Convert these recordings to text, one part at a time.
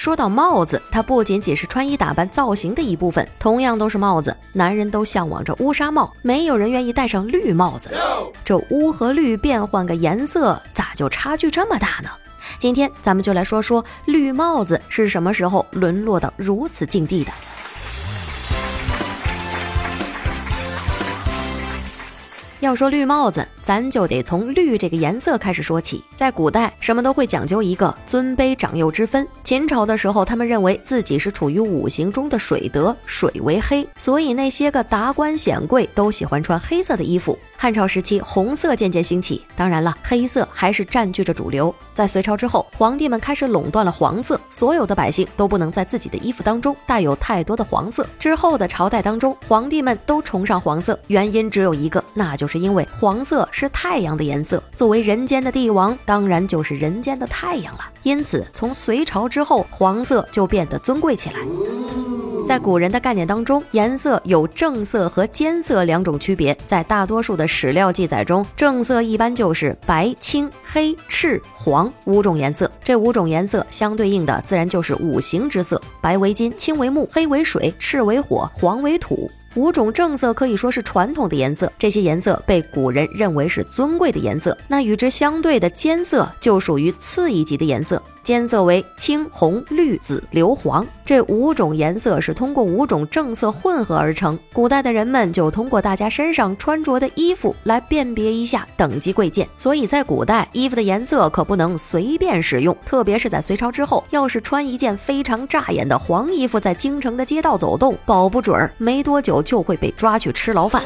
说到帽子，它不仅仅是穿衣打扮造型的一部分，同样都是帽子。男人都向往着乌纱帽，没有人愿意戴上绿帽子。这乌和绿变换个颜色，咋就差距这么大呢？今天咱们就来说说绿帽子是什么时候沦落到如此境地的。要说绿帽子，咱就得从绿这个颜色开始说起。在古代，什么都会讲究一个尊卑长幼之分。秦朝的时候，他们认为自己是处于五行中的水德，水为黑，所以那些个达官显贵都喜欢穿黑色的衣服。汉朝时期，红色渐渐兴起，当然了，黑色还是占据着主流。在隋朝之后，皇帝们开始垄断了黄色，所有的百姓都不能在自己的衣服当中带有太多的黄色。之后的朝代当中，皇帝们都崇尚黄色，原因只有一个，那就是是因为黄色是太阳的颜色。作为人间的帝王，当然就是人间的太阳了。因此，从隋朝之后，黄色就变得尊贵起来。在古人的概念当中，颜色有正色和间色两种区别。在大多数的史料记载中，正色一般就是白、青、黑、赤、黄五种颜色。这五种颜色相对应的，自然就是五行之色：白为金，青为木，黑为水，赤为火，黄为土。五种正色可以说是传统的颜色，这些颜色被古人认为是尊贵的颜色。那与之相对的间色就属于次一级的颜色。间色为青、红、绿、紫、硫、黄，这五种颜色是通过五种正色混合而成。古代的人们就通过大家身上穿着的衣服来辨别一下等级贵贱，所以在古代衣服的颜色可不能随便使用，特别是在隋朝之后，要是穿一件非常扎眼的黄衣服在京城的街道走动，保不准儿没多久就会被抓去吃牢饭。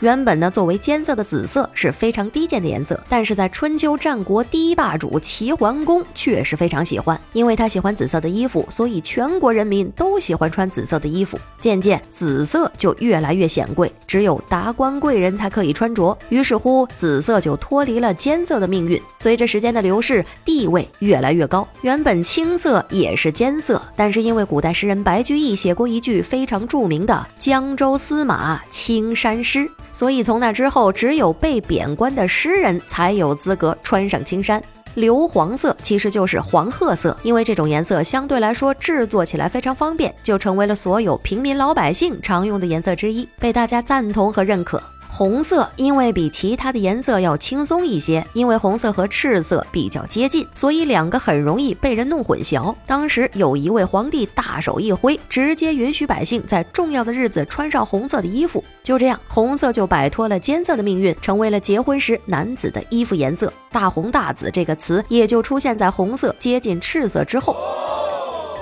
原本呢，作为间色的紫色是非常低贱的颜色，但是在春秋战国第一霸主齐桓公确实非常喜欢，因为他喜欢紫色的衣服，所以全国人民都喜欢穿紫色的衣服。渐渐，紫色就越来越显贵，只有达官贵人才可以穿着。于是乎，紫色就脱离了间色的命运。随着时间的流逝，地位越来越高。原本青色也是间色，但是因为古代诗人白居易写过一句非常著名的“江州司马青衫诗”。所以从那之后，只有被贬官的诗人才有资格穿上青衫。硫黄色其实就是黄褐色，因为这种颜色相对来说制作起来非常方便，就成为了所有平民老百姓常用的颜色之一，被大家赞同和认可。红色因为比其他的颜色要轻松一些，因为红色和赤色比较接近，所以两个很容易被人弄混淆。当时有一位皇帝大手一挥，直接允许百姓在重要的日子穿上红色的衣服，就这样，红色就摆脱了间色的命运，成为了结婚时男子的衣服颜色。大红大紫这个词也就出现在红色接近赤色之后。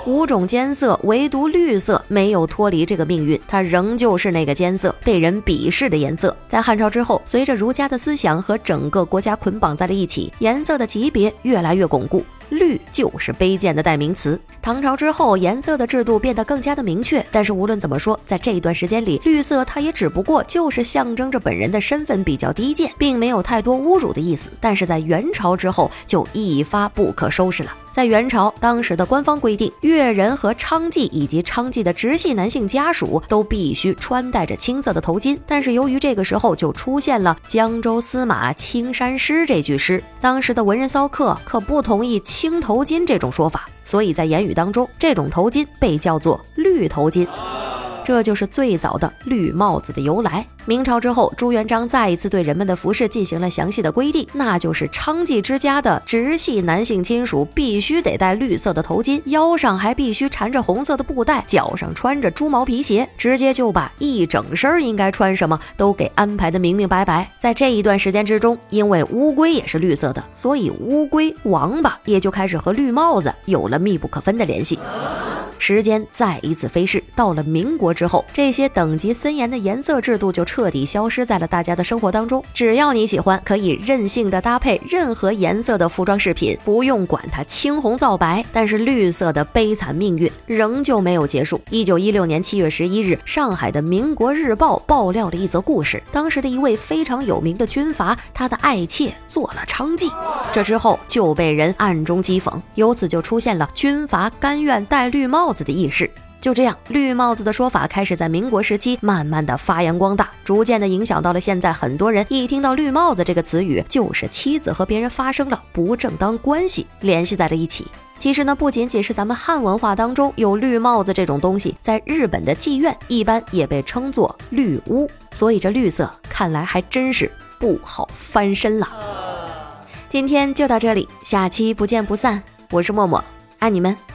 五种间色，唯独绿色没有脱离这个命运，它仍旧是那个间色，被人鄙视的颜色。在汉朝之后，随着儒家的思想和整个国家捆绑在了一起，颜色的级别越来越巩固。绿就是卑贱的代名词。唐朝之后，颜色的制度变得更加的明确。但是无论怎么说，在这一段时间里，绿色它也只不过就是象征着本人的身份比较低贱，并没有太多侮辱的意思。但是在元朝之后，就一发不可收拾了。在元朝，当时的官方规定，越人和娼妓以及娼妓的直系男性家属都必须穿戴着青色的头巾。但是由于这个时候就出现了“江州司马青衫诗”这句诗，当时的文人骚客可不同意青头巾这种说法，所以在言语当中，这种头巾被叫做绿头巾。这就是最早的绿帽子的由来。明朝之后，朱元璋再一次对人们的服饰进行了详细的规定，那就是娼妓之家的直系男性亲属必须得戴绿色的头巾，腰上还必须缠着红色的布带，脚上穿着猪毛皮鞋，直接就把一整身应该穿什么都给安排的明明白白。在这一段时间之中，因为乌龟也是绿色的，所以乌龟、王八也就开始和绿帽子有了密不可分的联系。时间再一次飞逝，到了民国之后，这些等级森严的颜色制度就彻底消失在了大家的生活当中。只要你喜欢，可以任性的搭配任何颜色的服装饰品，不用管它青红皂白。但是绿色的悲惨命运仍旧没有结束。一九一六年七月十一日，上海的《民国日报》爆料了一则故事：当时的一位非常有名的军阀，他的爱妾做了娼妓，这之后就被人暗中讥讽，由此就出现了军阀甘愿戴绿帽子的轶事。就这样，绿帽子的说法开始在民国时期慢慢的发扬光大，逐渐的影响到了现在。很多人一听到绿帽子这个词语，就是妻子和别人发生了不正当关系，联系在了一起。其实呢，不仅仅是咱们汉文化当中有绿帽子这种东西，在日本的妓院一般也被称作绿屋。所以这绿色看来还真是不好翻身了。今天就到这里，下期不见不散。我是默默，爱你们。